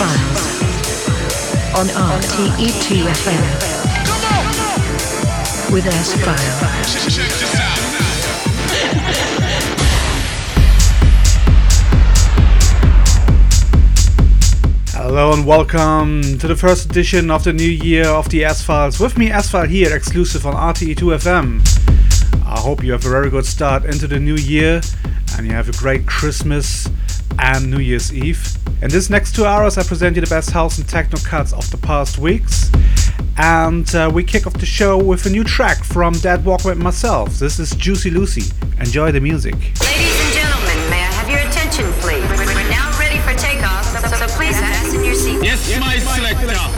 S-Files on RTE2FM with S-File. Hello and welcome to the first edition of the new year of the S-Files. With me, S-File here, exclusive on RTE2FM. I hope you have a very good start into the new year and you have a great Christmas and New Year's Eve. In this next two hours, I present you the best house and techno cuts of the past weeks. And uh, we kick off the show with a new track from Deadwalkman and myself. This is Jucy Lucy. Enjoy the music. Ladies and gentlemen, may I have your attention, please? We're now ready for takeoff, so, so please fasten your seatbelts. Yes, my selector.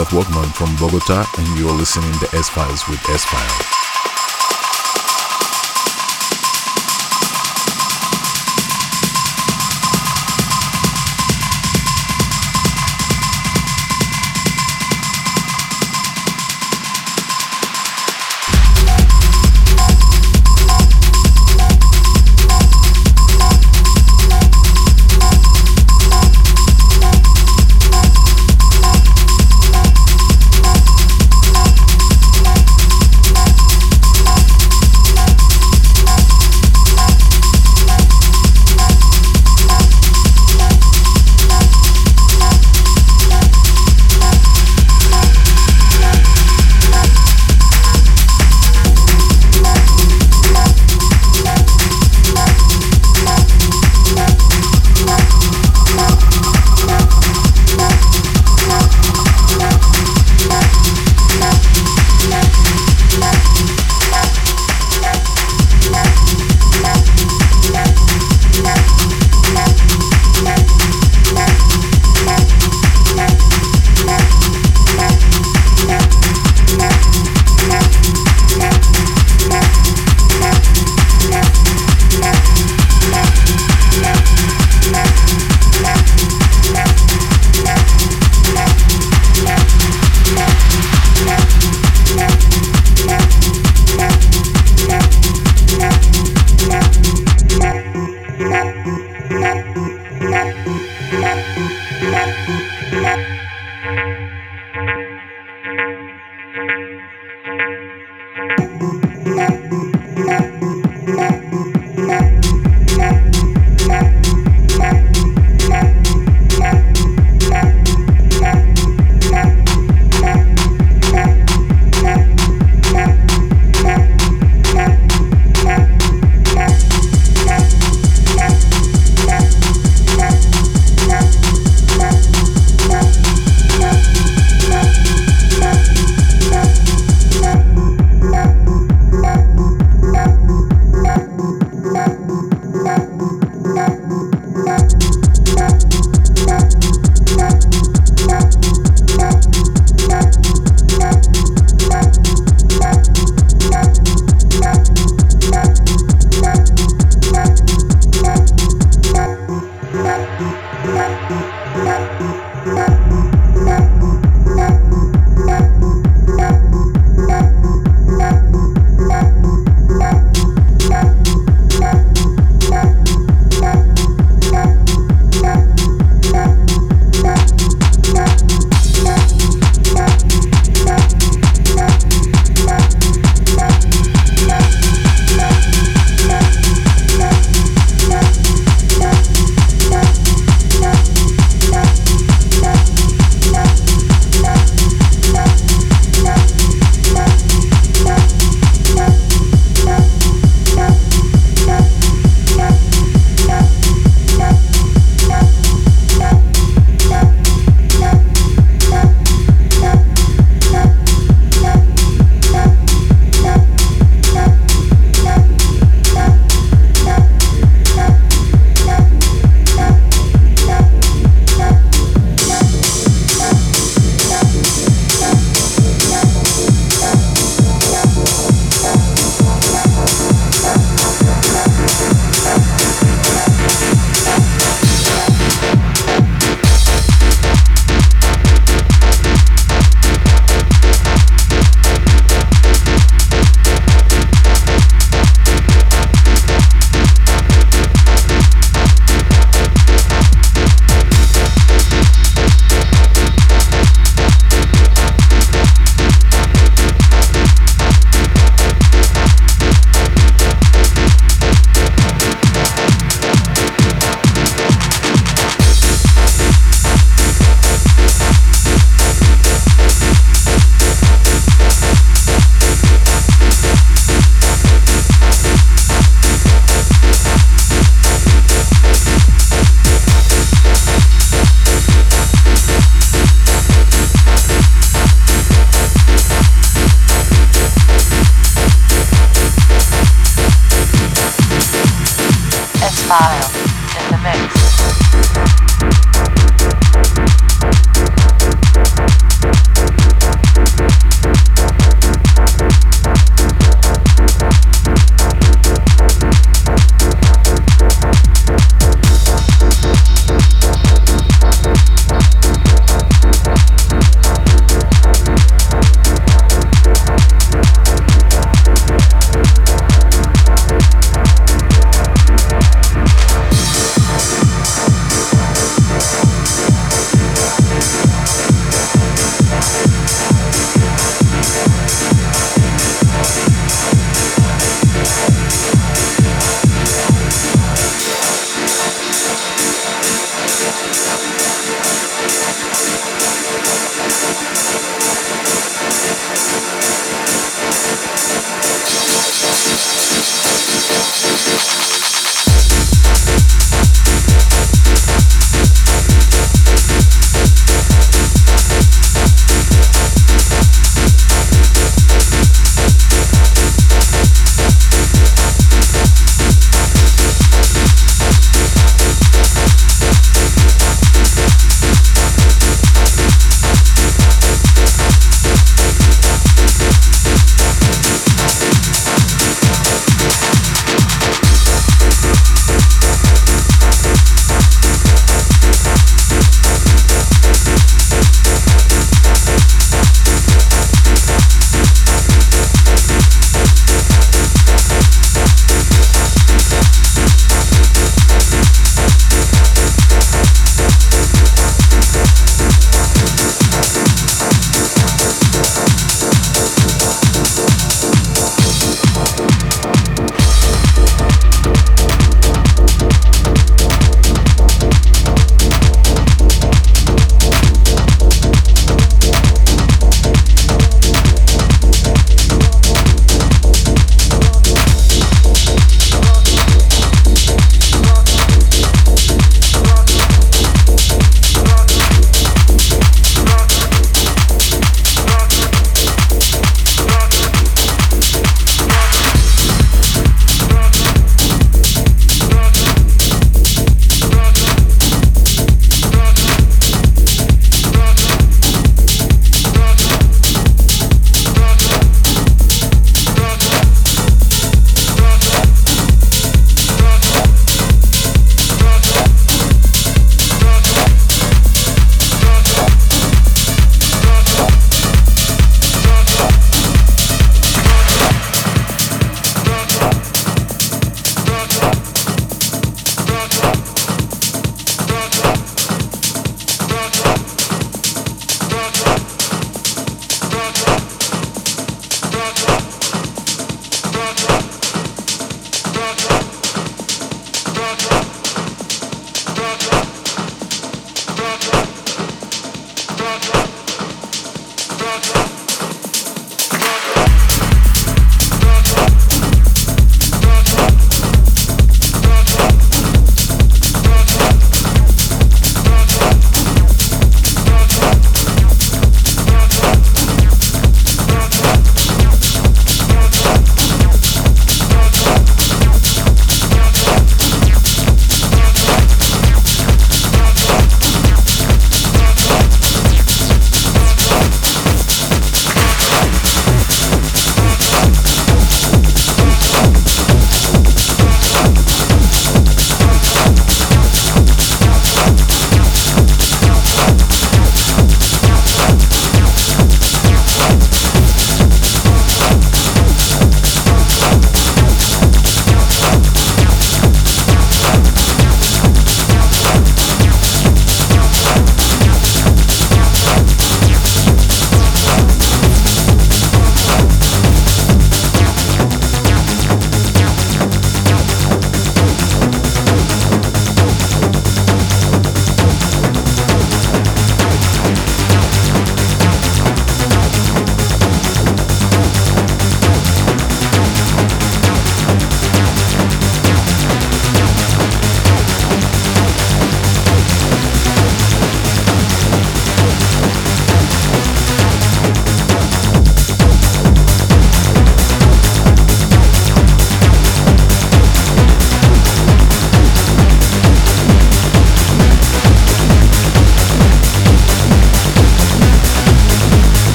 I'm Walkman from Bogota, and you're listening to S Files with S Files. Thank you.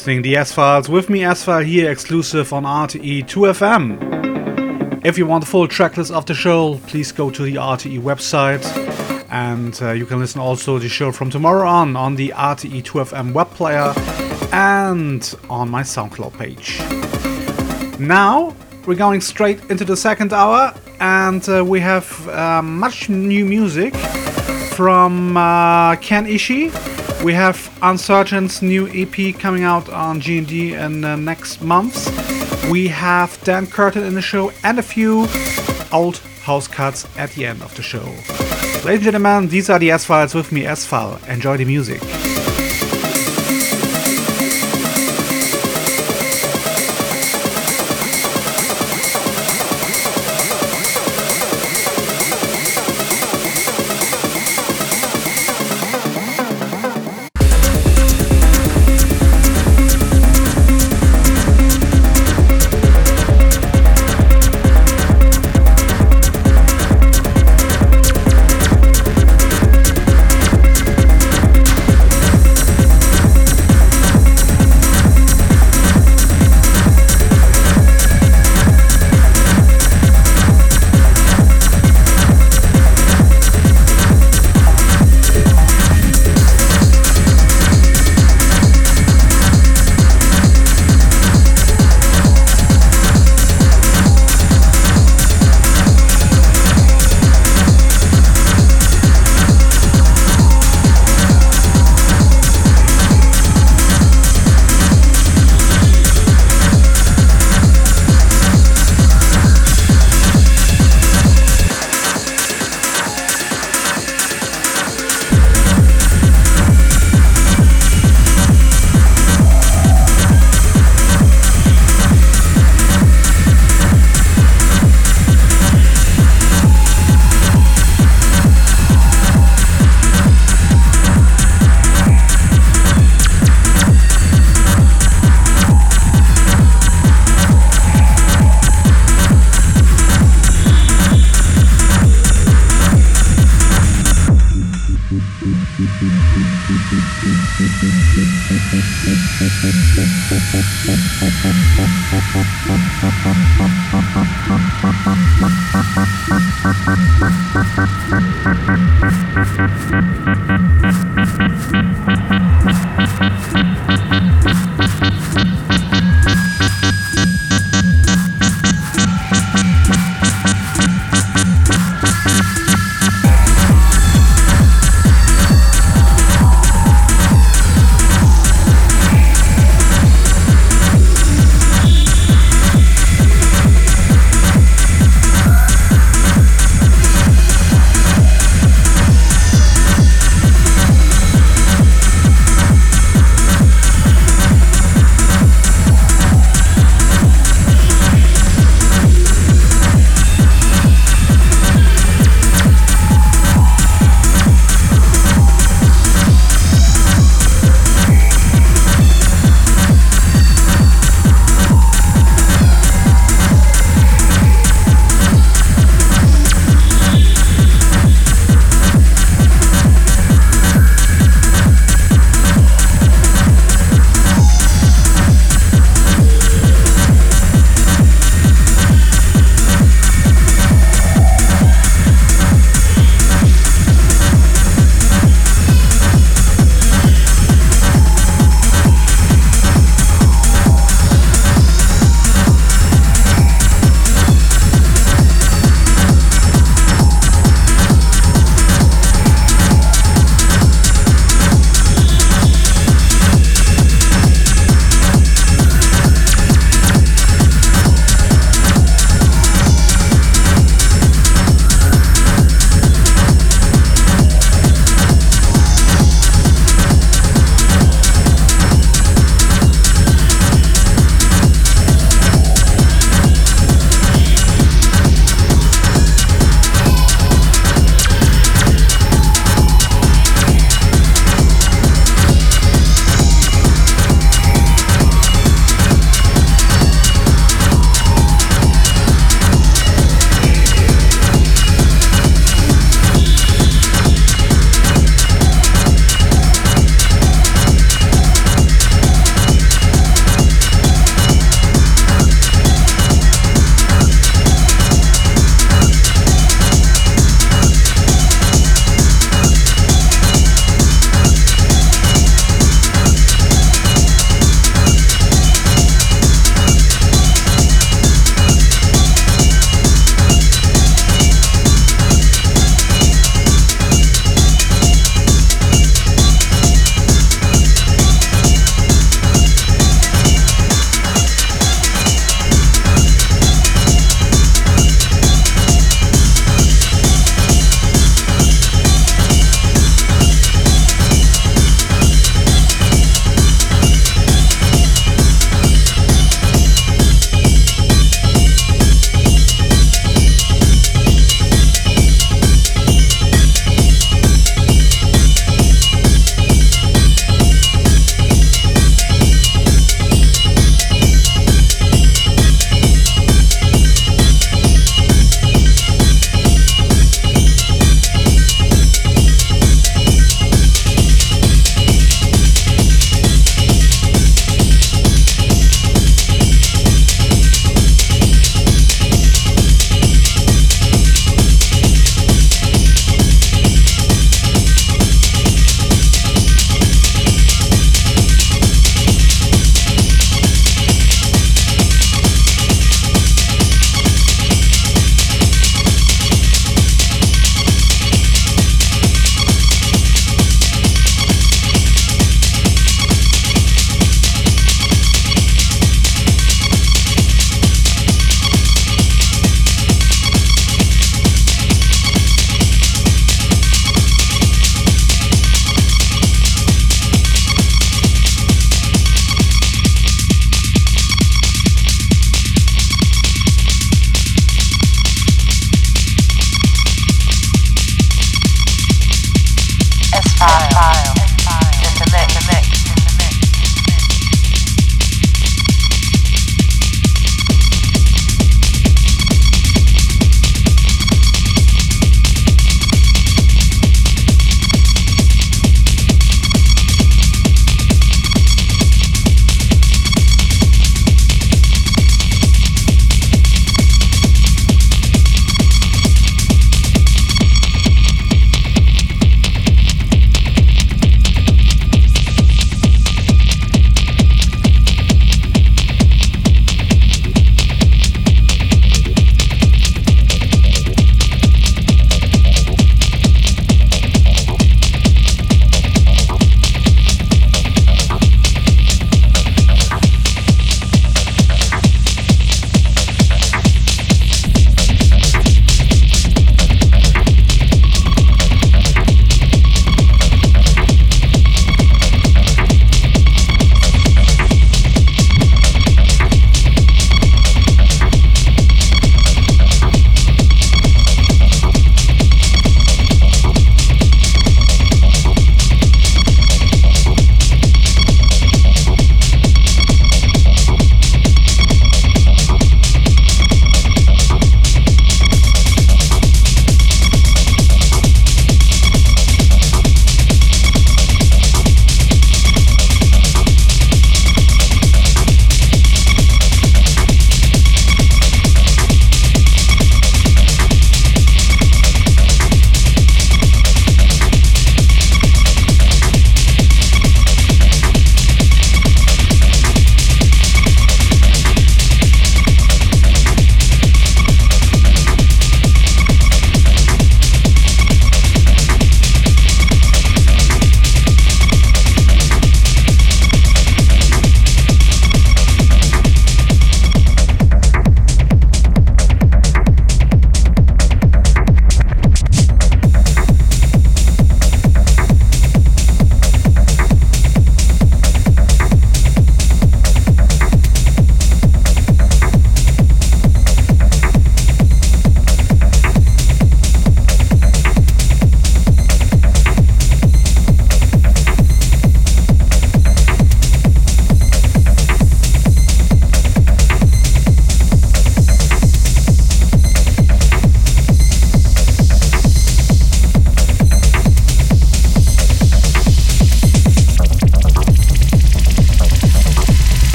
Listening the S Files with me, S File here, exclusive on RTE 2FM. If you want the full tracklist of the show, please go to the RTE website, and uh, you can listen also the show from tomorrow on on the RTE 2FM web player and on my SoundCloud page. Now we're going straight into the second hour, and uh, we have uh, much new music from uh, Ken Ishii. We have Uncertain's new EP coming out on GND in the next months. We have Dan Curtin in the show and a few old house cuts at the end of the show. Ladies and gentlemen, these are the S-Files with me, S-File. Enjoy the music.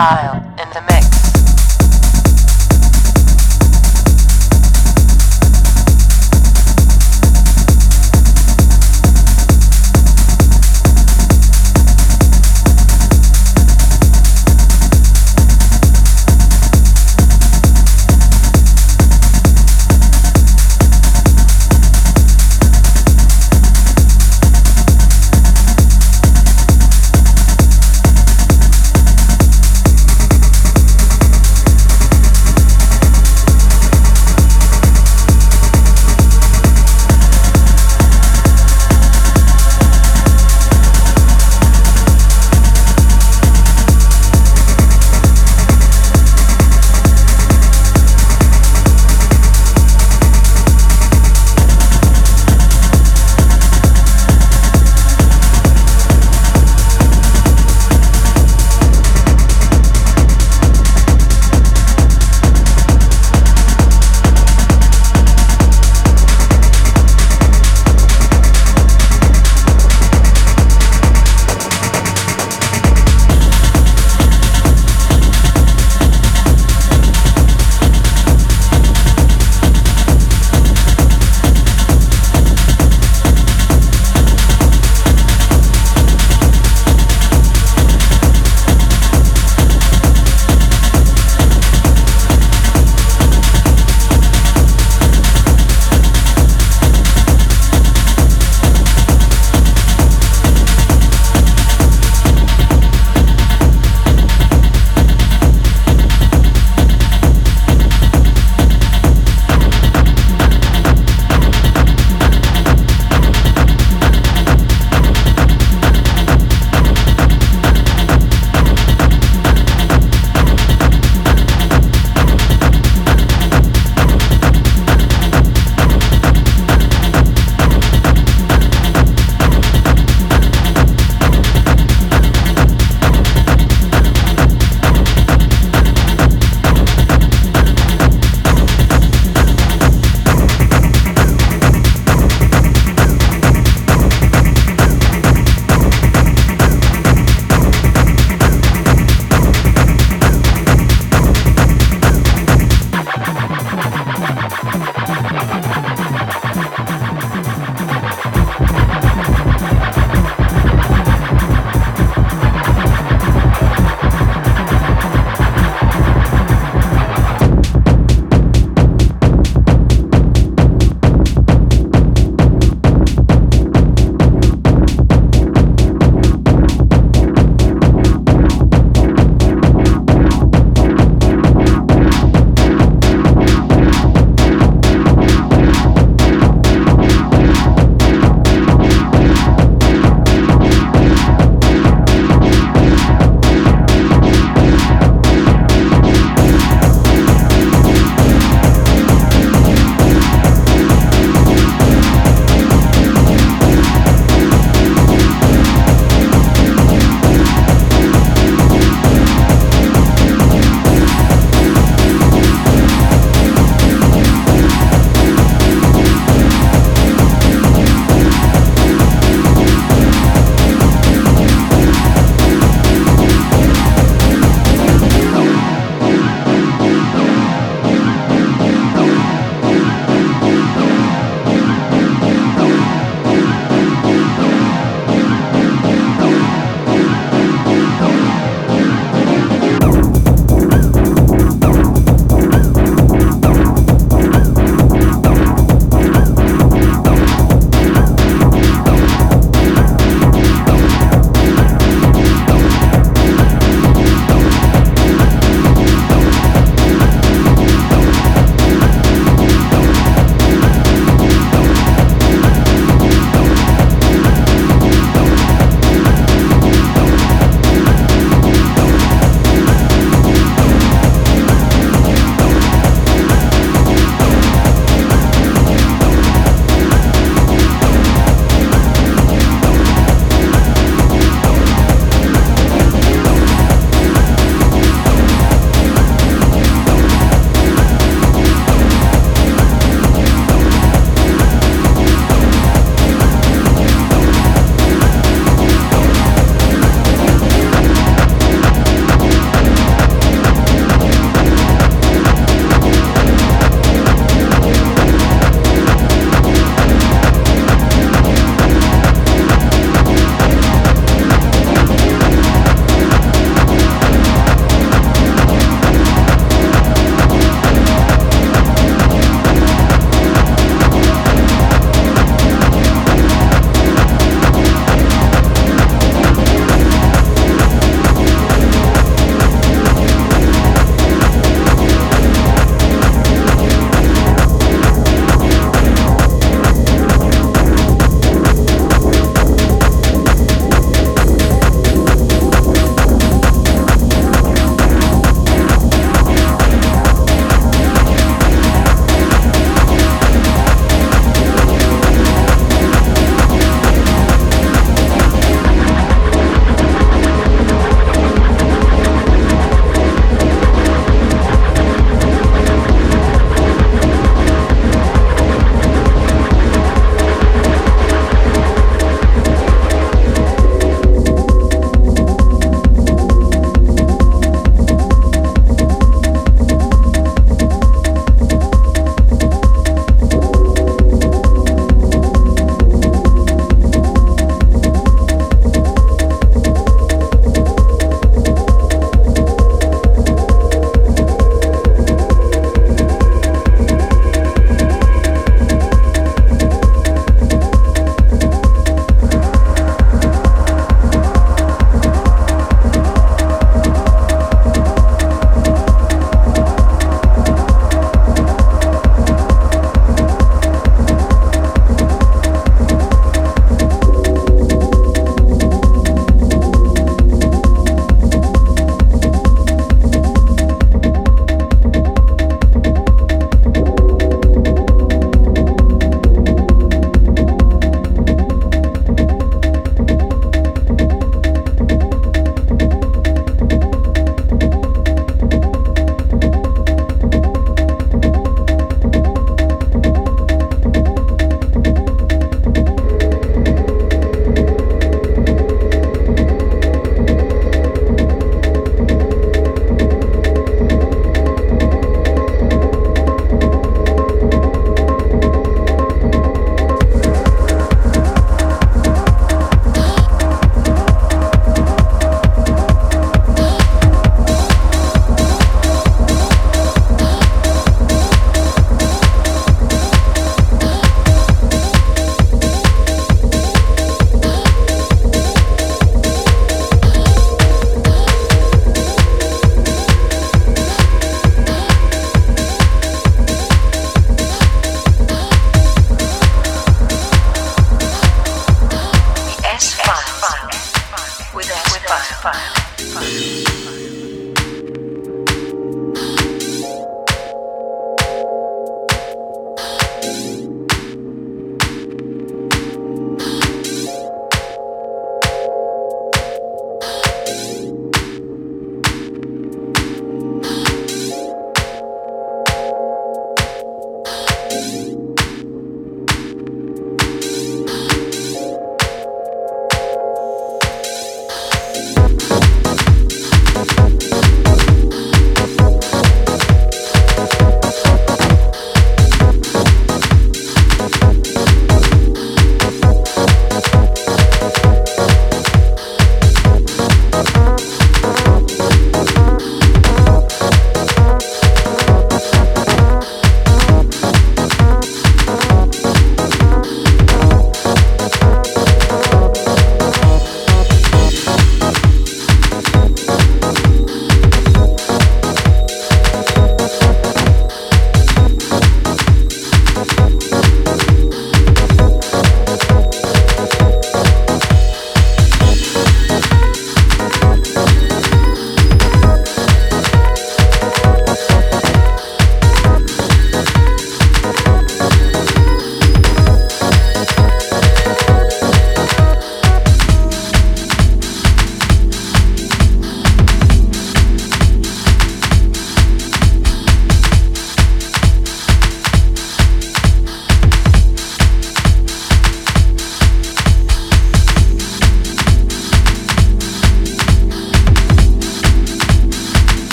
file.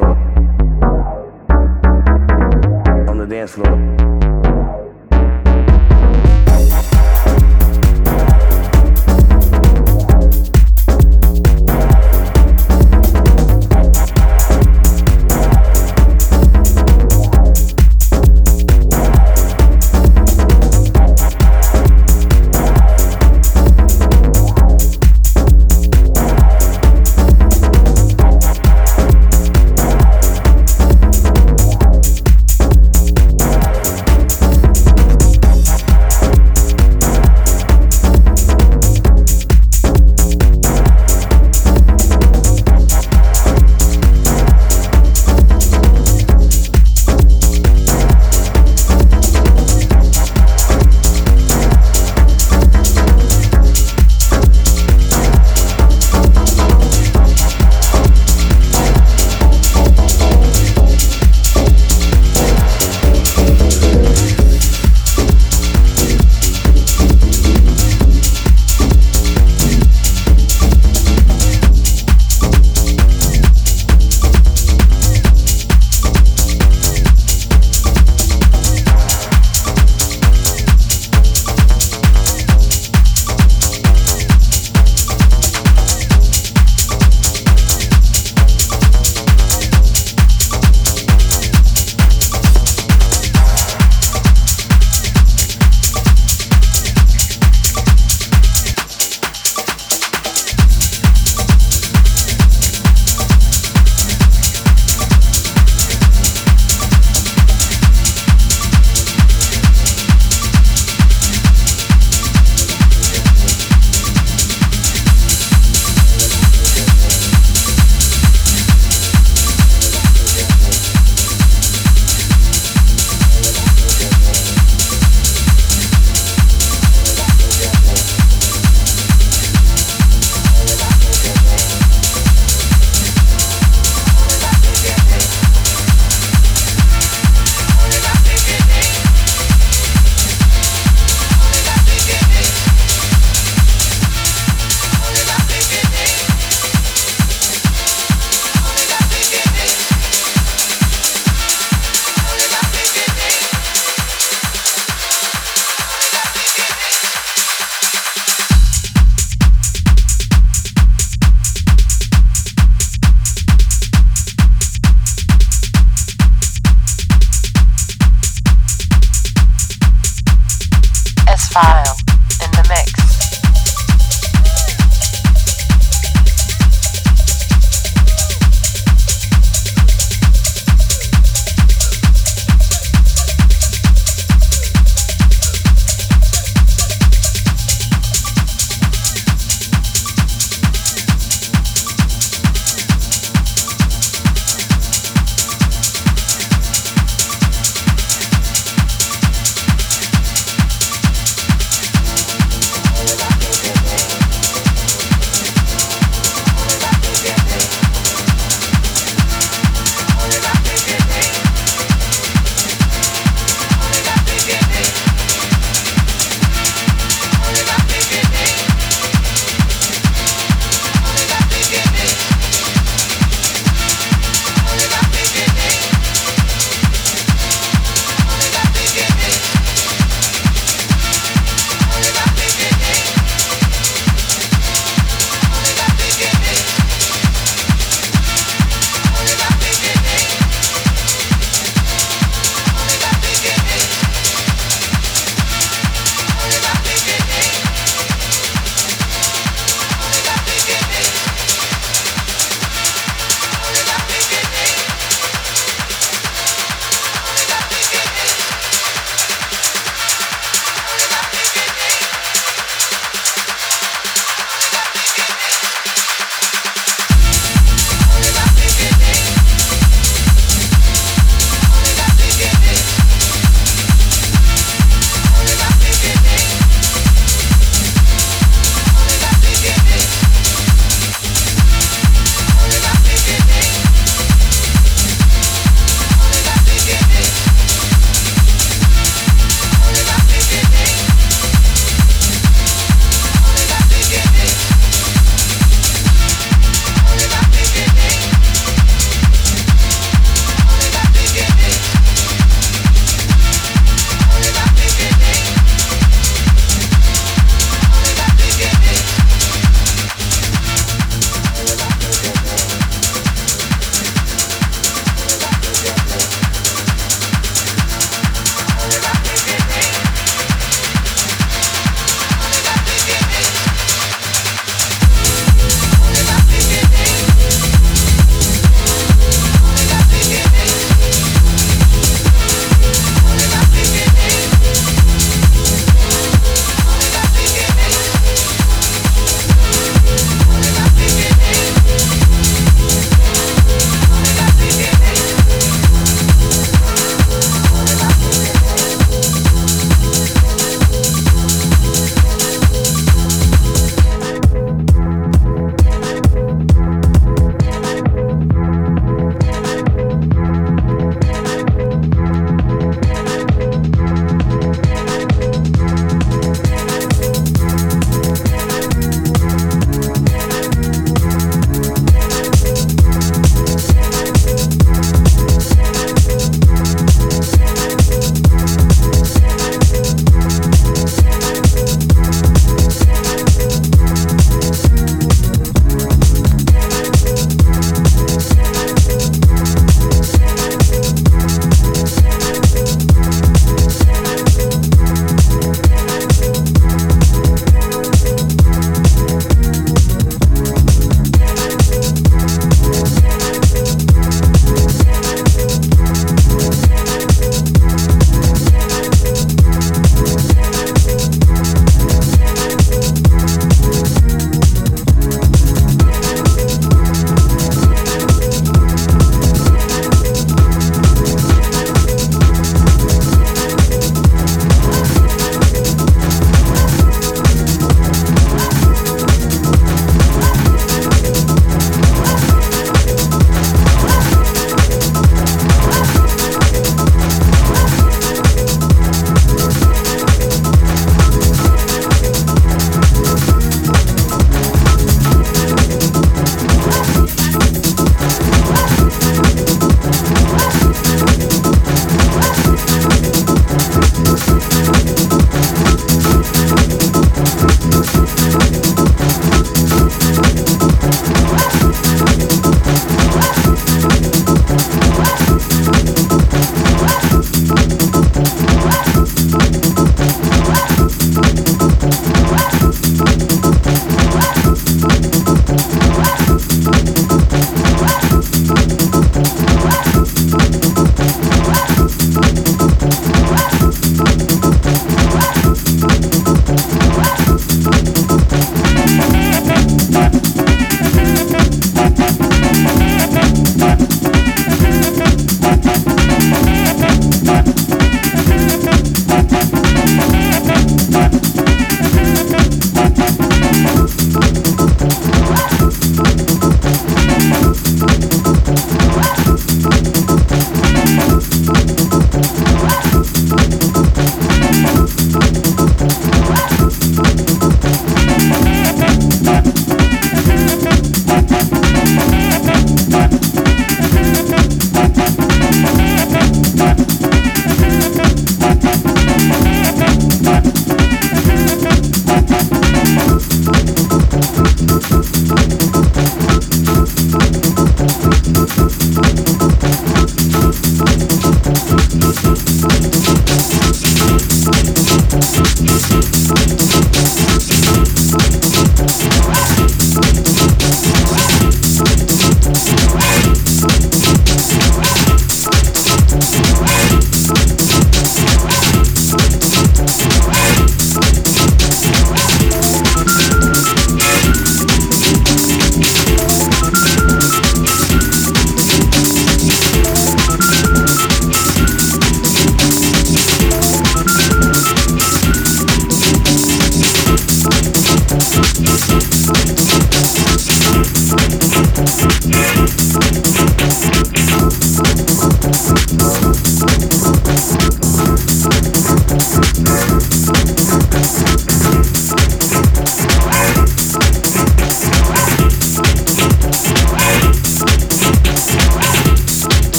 Floor. On the dance floor.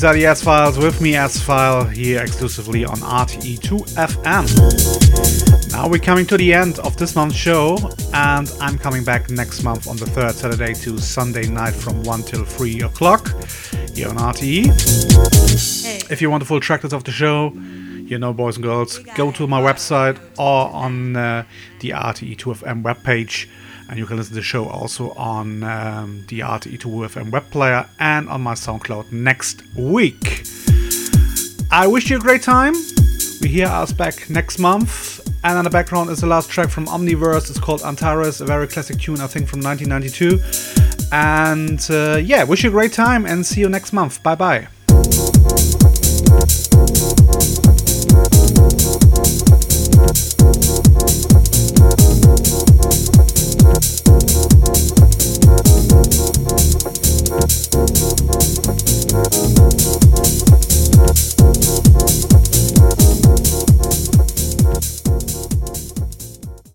These are the S Files with me, S File, here exclusively on RTE2FM. Now we're coming to the end of this month's show, and I'm coming back next month on the third Saturday to Sunday night from 1 till 3 o'clock here on RTE. If you want the full tracklist of the show, you know, boys and girls, go to my website or on uh, the RTE2FM webpage and you can listen to the show also on um, the RTE2FM web player and on my SoundCloud next week. I wish you a great time. We hear us back next month. And on the background is the last track from Omniverse. It's called Antares, a very classic tune, I think, from 1992. And uh, yeah, wish you a great time and see you next month. Bye bye.